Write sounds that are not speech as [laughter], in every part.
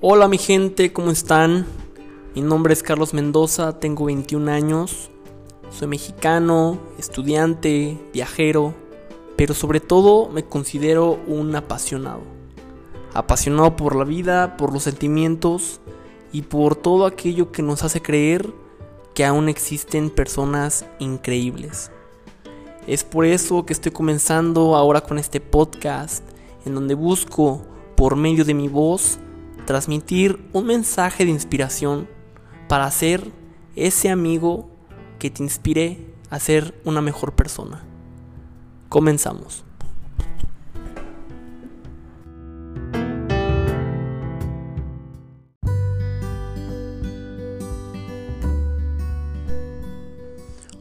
Hola mi gente, ¿cómo están? Mi nombre es Carlos Mendoza, tengo 21 años, soy mexicano, estudiante, viajero, pero sobre todo me considero un apasionado. Apasionado por la vida, por los sentimientos y por todo aquello que nos hace creer que aún existen personas increíbles. Es por eso que estoy comenzando ahora con este podcast en donde busco, por medio de mi voz, transmitir un mensaje de inspiración para ser ese amigo que te inspire a ser una mejor persona. Comenzamos.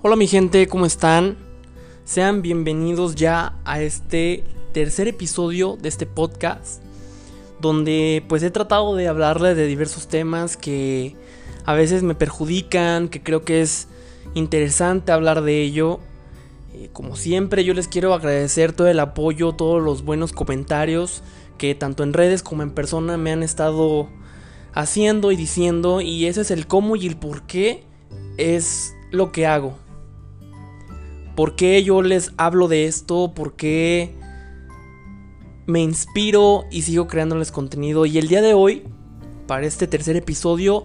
Hola mi gente, ¿cómo están? Sean bienvenidos ya a este tercer episodio de este podcast donde pues he tratado de hablarle de diversos temas que a veces me perjudican, que creo que es interesante hablar de ello. Eh, como siempre yo les quiero agradecer todo el apoyo, todos los buenos comentarios que tanto en redes como en persona me han estado haciendo y diciendo y ese es el cómo y el por qué es lo que hago. ¿Por qué yo les hablo de esto? ¿Por qué me inspiro y sigo creándoles contenido. Y el día de hoy, para este tercer episodio,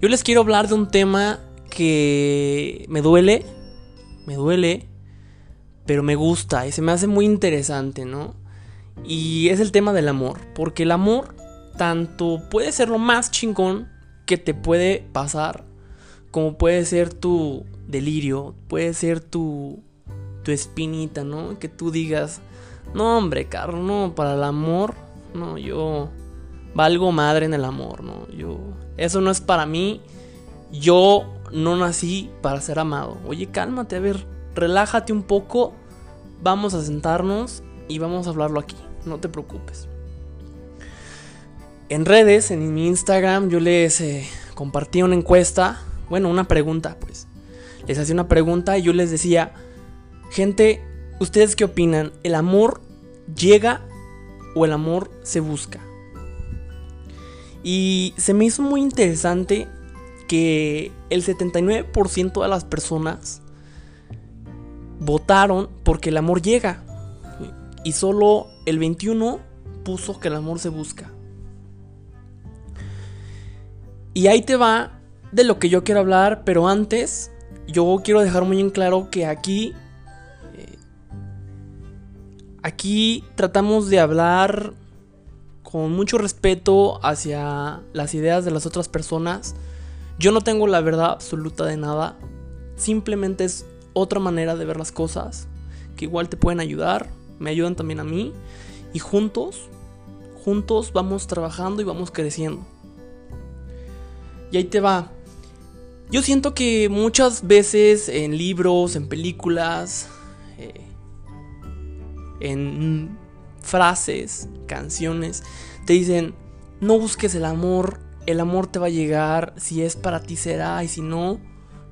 yo les quiero hablar de un tema que me duele, me duele, pero me gusta y se me hace muy interesante, ¿no? Y es el tema del amor, porque el amor tanto puede ser lo más chingón que te puede pasar, como puede ser tu delirio, puede ser tu, tu espinita, ¿no? Que tú digas, no, hombre, Carlos, no, para el amor, no, yo valgo madre en el amor, no, yo, eso no es para mí, yo no nací para ser amado. Oye, cálmate, a ver, relájate un poco, vamos a sentarnos y vamos a hablarlo aquí, no te preocupes. En redes, en mi Instagram, yo les eh, compartí una encuesta, bueno, una pregunta, pues. Les hacía una pregunta y yo les decía, gente, ¿Ustedes qué opinan? ¿El amor llega o el amor se busca? Y se me hizo muy interesante que el 79% de las personas votaron porque el amor llega. Y solo el 21% puso que el amor se busca. Y ahí te va de lo que yo quiero hablar, pero antes yo quiero dejar muy en claro que aquí Aquí tratamos de hablar con mucho respeto hacia las ideas de las otras personas. Yo no tengo la verdad absoluta de nada. Simplemente es otra manera de ver las cosas que igual te pueden ayudar, me ayudan también a mí y juntos, juntos vamos trabajando y vamos creciendo. Y ahí te va. Yo siento que muchas veces en libros, en películas, eh, en frases, canciones, te dicen, no busques el amor, el amor te va a llegar, si es para ti será, y si no,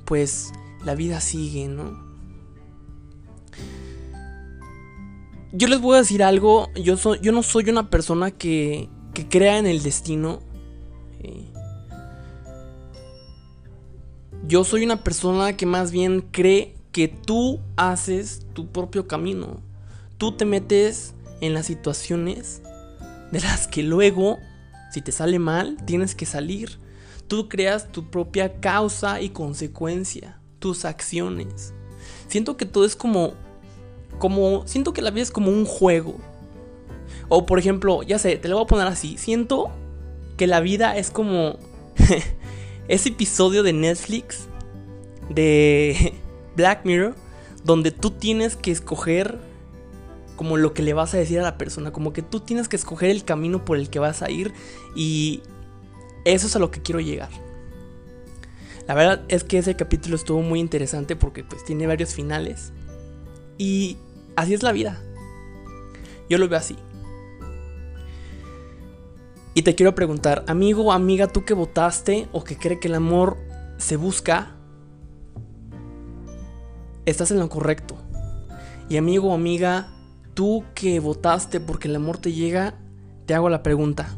pues la vida sigue, ¿no? Yo les voy a decir algo, yo, soy, yo no soy una persona que, que crea en el destino. Eh, yo soy una persona que más bien cree que tú haces tu propio camino tú te metes en las situaciones de las que luego, si te sale mal, tienes que salir. Tú creas tu propia causa y consecuencia, tus acciones. Siento que todo es como como siento que la vida es como un juego. O por ejemplo, ya sé, te lo voy a poner así. Siento que la vida es como [laughs] ese episodio de Netflix de [laughs] Black Mirror donde tú tienes que escoger como lo que le vas a decir a la persona, como que tú tienes que escoger el camino por el que vas a ir y eso es a lo que quiero llegar. La verdad es que ese capítulo estuvo muy interesante porque pues tiene varios finales y así es la vida. Yo lo veo así. Y te quiero preguntar, amigo o amiga, tú que votaste o que cree que el amor se busca, estás en lo correcto. Y amigo o amiga, tú que votaste porque el amor te llega, te hago la pregunta.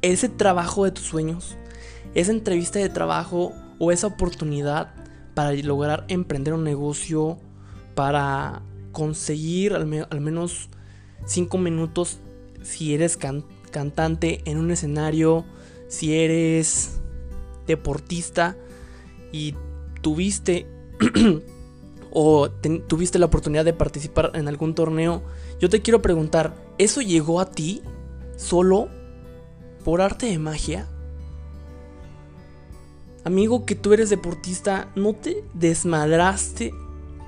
ese trabajo de tus sueños, esa entrevista de trabajo o esa oportunidad para lograr emprender un negocio, para conseguir al, menos 5 minutos si eres cantante en un escenario, si eres deportista y tuviste [clears throat] o tuviste la oportunidad de participar en algún torneo, yo te quiero preguntar, ¿eso llegó a ti solo por arte de magia? Amigo, que tú eres deportista, ¿no te desmadraste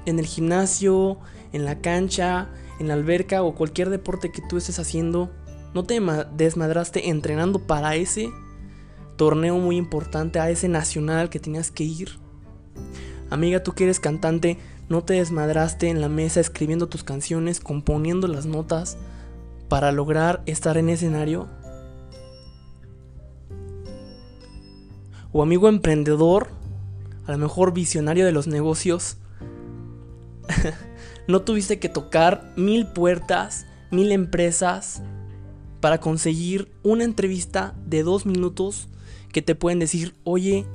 en el gimnasio, en la cancha, en la alberca o cualquier deporte que tú estés haciendo? ¿No te desmadraste entrenando para ese torneo muy importante, a ese nacional que tenías que ir? Amiga, tú que eres cantante, ¿no te desmadraste en la mesa escribiendo tus canciones, componiendo las notas para lograr estar en escenario? O amigo emprendedor, a lo mejor visionario de los negocios, [laughs] ¿no tuviste que tocar mil puertas, mil empresas para conseguir una entrevista de dos minutos que te pueden decir, oye,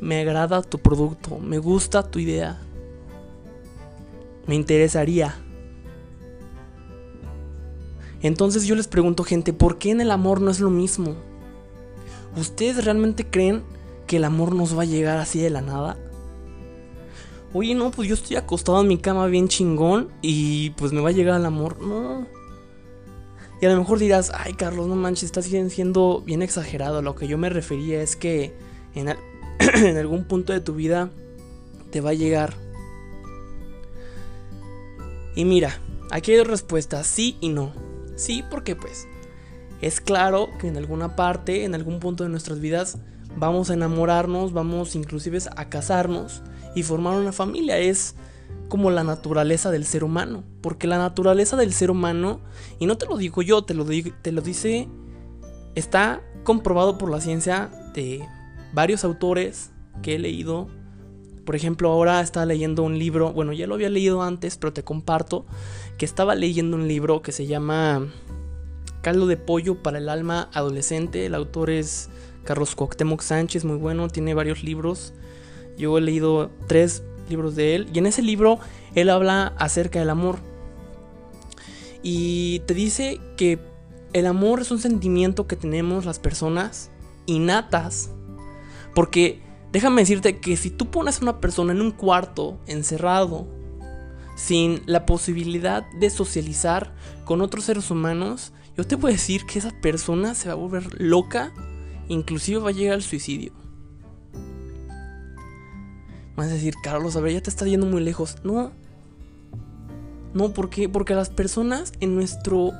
me agrada tu producto, me gusta tu idea, me interesaría. Entonces yo les pregunto gente, ¿por qué en el amor no es lo mismo? ¿Ustedes realmente creen que el amor nos va a llegar así de la nada? Oye, no, pues yo estoy acostado en mi cama bien chingón y pues me va a llegar el amor. No. Y a lo mejor dirás, ay Carlos, no manches, estás siendo bien exagerado. Lo que yo me refería es que en, [clears throat] en algún punto de tu vida te va a llegar. Y mira, aquí hay dos respuestas, sí y no. Sí, porque pues es claro que en alguna parte, en algún punto de nuestras vidas, vamos a enamorarnos, vamos inclusive a casarnos y formar una familia. Es como la naturaleza del ser humano. Porque la naturaleza del ser humano, y no te lo digo yo, te lo, te lo dice, está comprobado por la ciencia de varios autores que he leído. Por ejemplo, ahora estaba leyendo un libro, bueno, ya lo había leído antes, pero te comparto que estaba leyendo un libro que se llama Caldo de pollo para el alma adolescente. El autor es Carlos Cuauhtémoc Sánchez, muy bueno, tiene varios libros. Yo he leído tres libros de él y en ese libro él habla acerca del amor. Y te dice que el amor es un sentimiento que tenemos las personas innatas porque déjame decirte que si tú pones a una persona en un cuarto encerrado, sin la posibilidad de socializar con otros seres humanos, yo te puedo decir que esa persona se va a volver loca, inclusive va a llegar al suicidio. Vas a decir, Carlos, a ver, ya te está yendo muy lejos. No. No, ¿por qué? Porque las personas en nuestro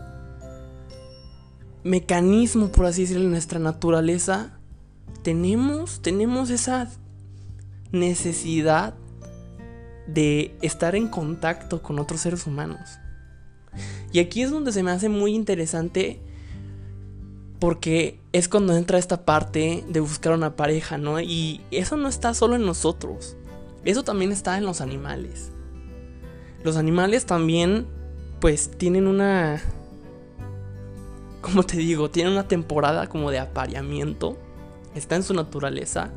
mecanismo, por así decirlo, en nuestra naturaleza, tenemos, tenemos esa necesidad de estar en contacto con otros seres humanos. Y aquí es donde se me hace muy interesante porque es cuando entra esta parte de buscar una pareja, ¿no? Y eso no está solo en nosotros, eso también está en los animales. Los animales también, pues, tienen una... ¿Cómo te digo? Tienen una temporada como de apareamiento está en su naturaleza.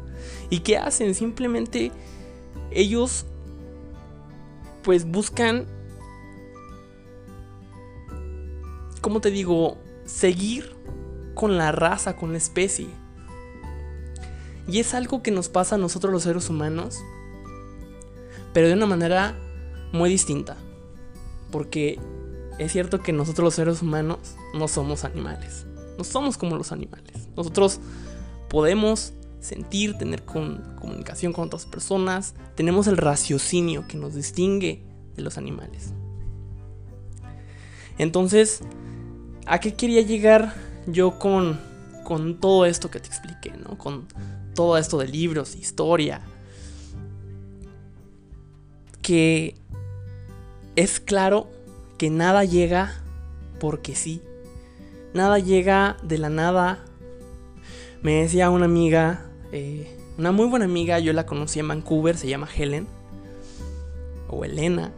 ¿Y qué hacen? Simplemente ellos pues buscan, ¿cómo te digo? Seguir con la raza, con la especie. Y es algo que nos pasa a nosotros los seres humanos, pero de una manera muy distinta. Porque es cierto que nosotros los seres humanos no somos animales. No somos como los animales. Nosotros podemos sentir, tener comunicación con otras personas, tenemos el raciocinio que nos distingue de los animales. Entonces, ¿a qué quería llegar yo con, con todo esto que te expliqué, ¿no? Con todo esto de libros, historia. Que es claro que nada llega porque sí. Nada llega de la nada me decía una amiga, eh, una muy buena amiga, yo la conocí en Vancouver, se llama Helen, o Elena.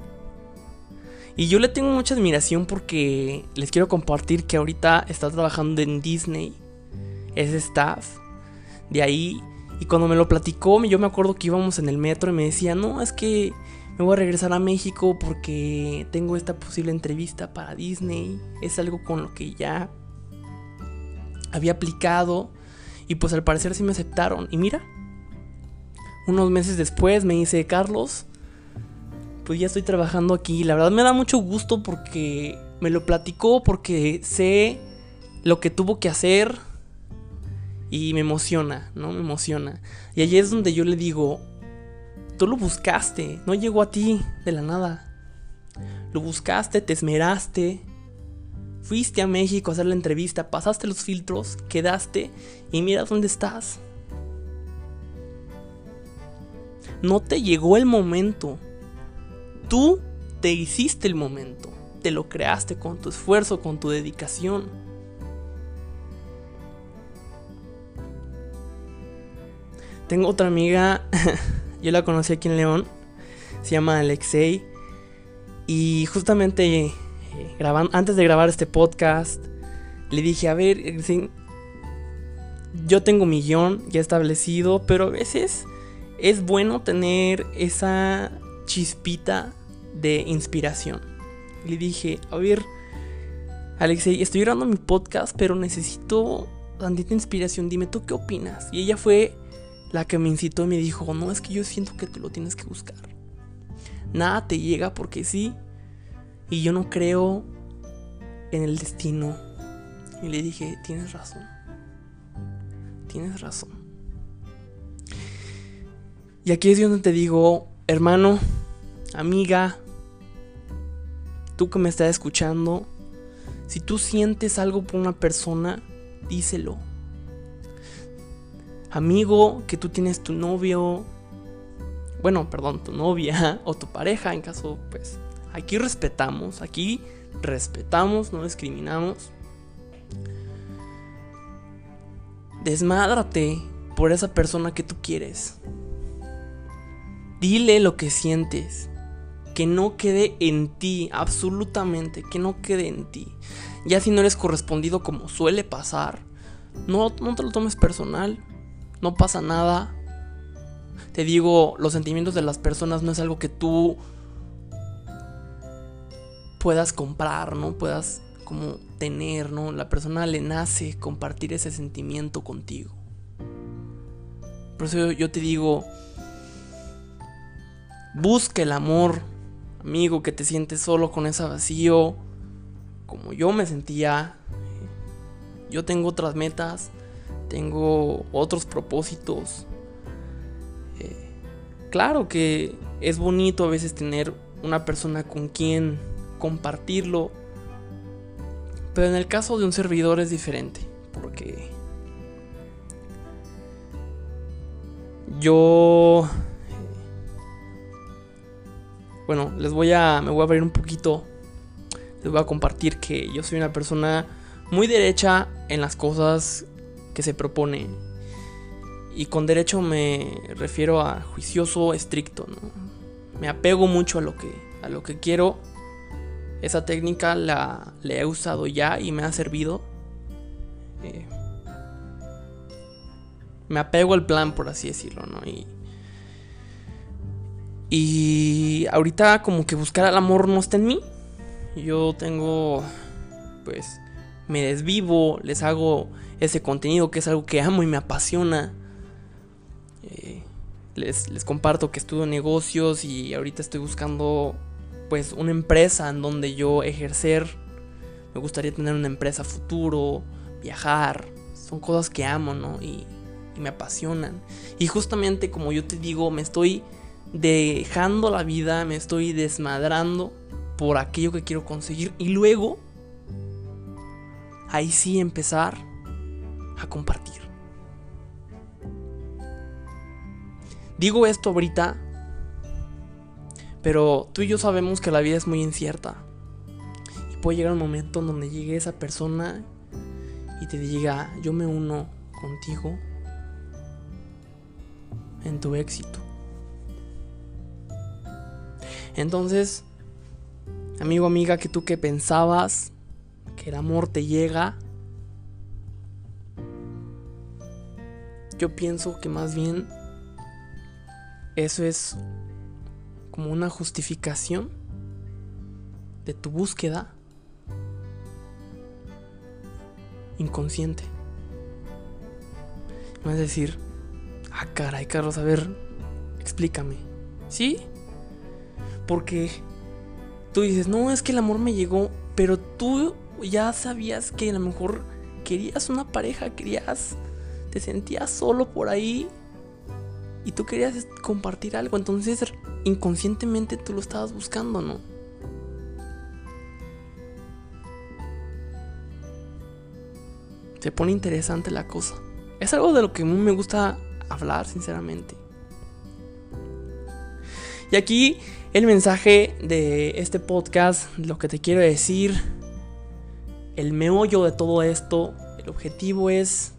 Y yo le tengo mucha admiración porque les quiero compartir que ahorita está trabajando en Disney ese staff de ahí. Y cuando me lo platicó, yo me acuerdo que íbamos en el metro y me decía, no, es que me voy a regresar a México porque tengo esta posible entrevista para Disney. Es algo con lo que ya había aplicado. Y pues al parecer sí me aceptaron. Y mira, unos meses después me dice, Carlos, pues ya estoy trabajando aquí. La verdad me da mucho gusto porque me lo platicó, porque sé lo que tuvo que hacer y me emociona, ¿no? Me emociona. Y allí es donde yo le digo, tú lo buscaste, no llegó a ti de la nada. Lo buscaste, te esmeraste, fuiste a México a hacer la entrevista, pasaste los filtros, quedaste y mira dónde estás. No te llegó el momento. Tú te hiciste el momento. Te lo creaste con tu esfuerzo, con tu dedicación. Tengo otra amiga, [laughs] yo la conocí aquí en León, se llama Alexei. Y justamente antes de grabar este podcast, le dije, a ver, yo tengo mi guion ya establecido, pero a veces es bueno tener esa chispita de inspiración. le dije, a ver, Alexei, estoy grabando mi podcast, pero necesito tantita inspiración, dime tú qué opinas. Y ella fue la que me incitó y me dijo, no, es que yo siento que tú lo tienes que buscar. Nada te llega porque sí. Y yo no creo en el destino. Y le dije, tienes razón. Tienes razón. Y aquí es donde te digo, hermano, amiga, tú que me estás escuchando, si tú sientes algo por una persona, díselo amigo, que tú tienes tu novio, bueno, perdón, tu novia [laughs] o tu pareja, en caso, pues, aquí respetamos, aquí respetamos, no discriminamos. Desmádrate por esa persona que tú quieres. Dile lo que sientes. Que no quede en ti, absolutamente, que no quede en ti. Ya si no eres correspondido como suele pasar, no, no te lo tomes personal no pasa nada. Te digo, los sentimientos de las personas no es algo que tú puedas comprar, ¿no? Puedas como tener, ¿no? La persona le nace compartir ese sentimiento contigo. Por eso yo te digo, busca el amor, amigo, que te sientes solo con ese vacío, como yo me sentía. Yo tengo otras metas, tengo otros propósitos. Eh, claro que es bonito a veces tener una persona con quien compartirlo, pero en el caso de un servidor es diferente, porque yo bueno, les voy a me voy a abrir un poquito. Les voy a compartir que yo soy una persona muy derecha en las cosas que se propone. Y con derecho me refiero a juicioso, estricto. Me apego mucho a lo que, a lo que quiero. Esa técnica la, he usado ya y me ha servido. Eh, me apego al plan, por así decirlo, ¿no? Y, y ahorita como que buscar el amor no está en mí. Yo tengo, pues, me desvivo, les hago ese contenido que es algo que amo y me apasiona. Eh, les, les, comparto que estudio negocios y ahorita estoy buscando pues una empresa en donde yo ejercer. Me gustaría tener una empresa futuro, viajar. Son cosas que amo, ¿no? Y, y me apasionan. Y justamente como yo te digo, me estoy dejando la vida, me estoy desmadrando por aquello que quiero conseguir. Y luego, ahí sí empezar a compartir. Digo esto ahorita, pero tú y yo sabemos que la vida es muy incierta. Y puede llegar un momento en donde llegue esa persona y te diga, yo me uno contigo en tu éxito. Entonces, amigo, amiga, que tú que pensabas que el amor te llega yo pienso que más bien eso es como una justificación de tu búsqueda inconsciente. No es decir, ah, caray, Carlos, a ver, explícame. ¿Sí? Porque tú dices, no, es que el amor me llegó, pero tú ya sabías que a lo mejor querías una pareja, querías, te sentías solo por ahí y tú querías compartir algo, entonces inconscientemente tú lo estabas buscando, ¿no? Se pone interesante la cosa. Es algo de lo que me gusta hablar, sinceramente. Y aquí el mensaje de este podcast, lo que te quiero decir, el meollo de todo esto, el objetivo es,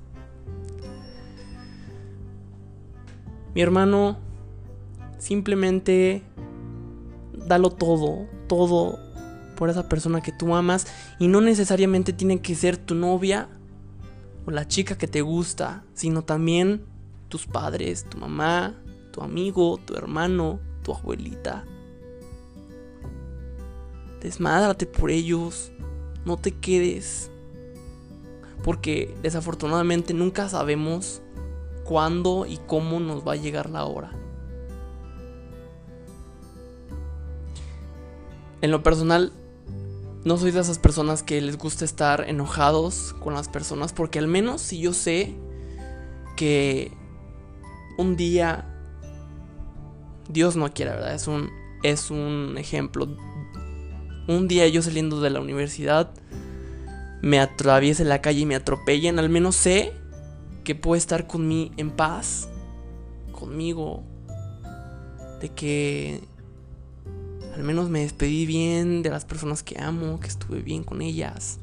mi hermano, simplemente dalo todo, todo por esa persona que tú amas y no necesariamente tiene que ser tu novia o la chica que te gusta, sino también tus padres, tu mamá, tu amigo, tu hermano, tu abuelita. Desmádrate por ellos, no te quedes. Porque desafortunadamente nunca sabemos cuándo y cómo nos va a llegar la hora. En lo personal, no soy de esas personas que les gusta estar enojados con las personas porque al menos si yo sé que un día Dios no quiere, ¿verdad? Es un es un ejemplo. Un día yo saliendo de la universidad me atraviese la calle y me atropellen, al menos sé que puedo estar conmigo en paz conmigo de que al menos me despedí bien de las personas que amo, que estuve bien con ellas.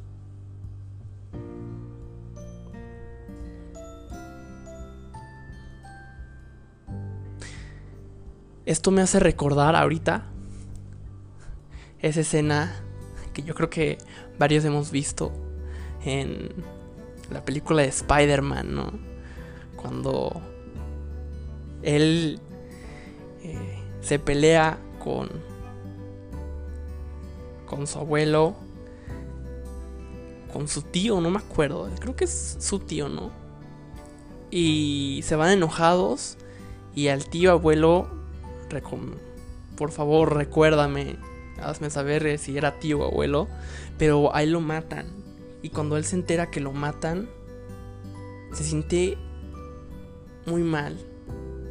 Esto me hace recordar ahorita esa escena que yo creo que varios hemos visto en la película de Spider-Man, ¿no? Cuando él eh, se pelea con con su abuelo, con su tío, no me acuerdo, creo que es su tío, ¿no? Y se van enojados y al tío abuelo, por favor recuérdame, hazme saber si era tío o abuelo, pero ahí lo matan. Y cuando él se entera que lo matan, se siente muy mal,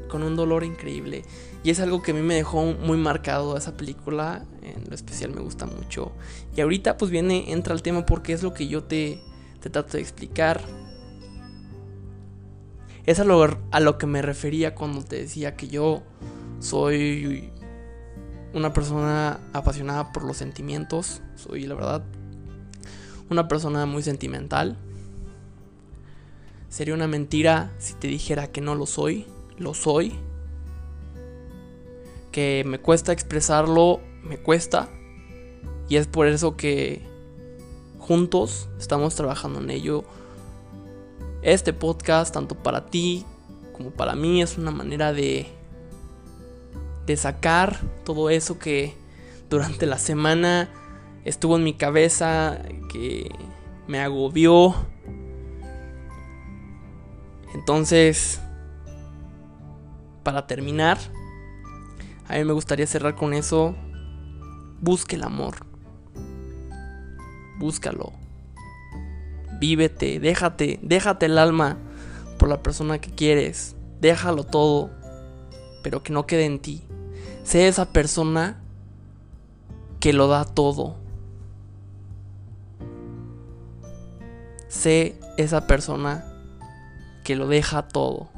con un dolor increíble. Y es algo que a mí me dejó muy marcado esa película, en lo especial me gusta mucho. Y ahorita pues viene, entra el tema porque es lo que yo te, te trato de explicar. Es a lo, a lo que me refería cuando te decía que yo soy una persona apasionada por los sentimientos. Soy, la verdad, una persona muy sentimental. Sería una mentira si te dijera que no lo soy. Lo soy que me cuesta expresarlo, me cuesta. Y es por eso que juntos estamos trabajando en ello. Este podcast, tanto para ti como para mí, es una manera de, de sacar todo eso que durante la semana estuvo en mi cabeza, que me agobió. Entonces, para terminar, a mí me gustaría cerrar con eso. Busque el amor. Búscalo. Vívete, déjate, déjate el alma por la persona que quieres. Déjalo todo, pero que no quede en ti. Sé esa persona que lo da todo. Sé esa persona que lo deja todo.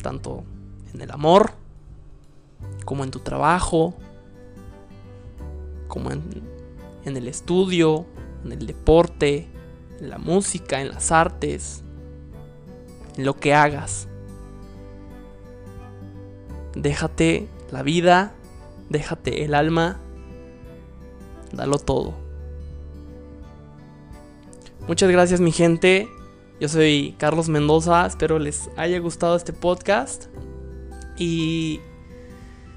Tanto en el amor, como en tu trabajo, como en, el estudio, en el deporte, en la música, en las artes, en lo que hagas. Déjate la vida, déjate el alma, dalo todo. Muchas gracias mi gente. Yo soy Carlos Mendoza, espero les haya gustado este podcast. Y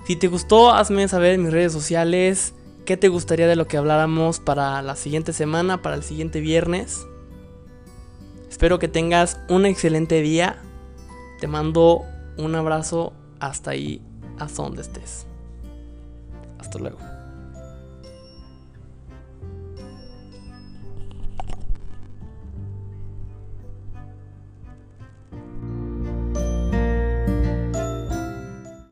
si te gustó, hazme saber en mis redes sociales qué te gustaría de lo que habláramos para la siguiente semana, para el siguiente viernes. Espero que tengas un excelente día. Te mando un abrazo hasta ahí, hasta donde estés. Hasta luego.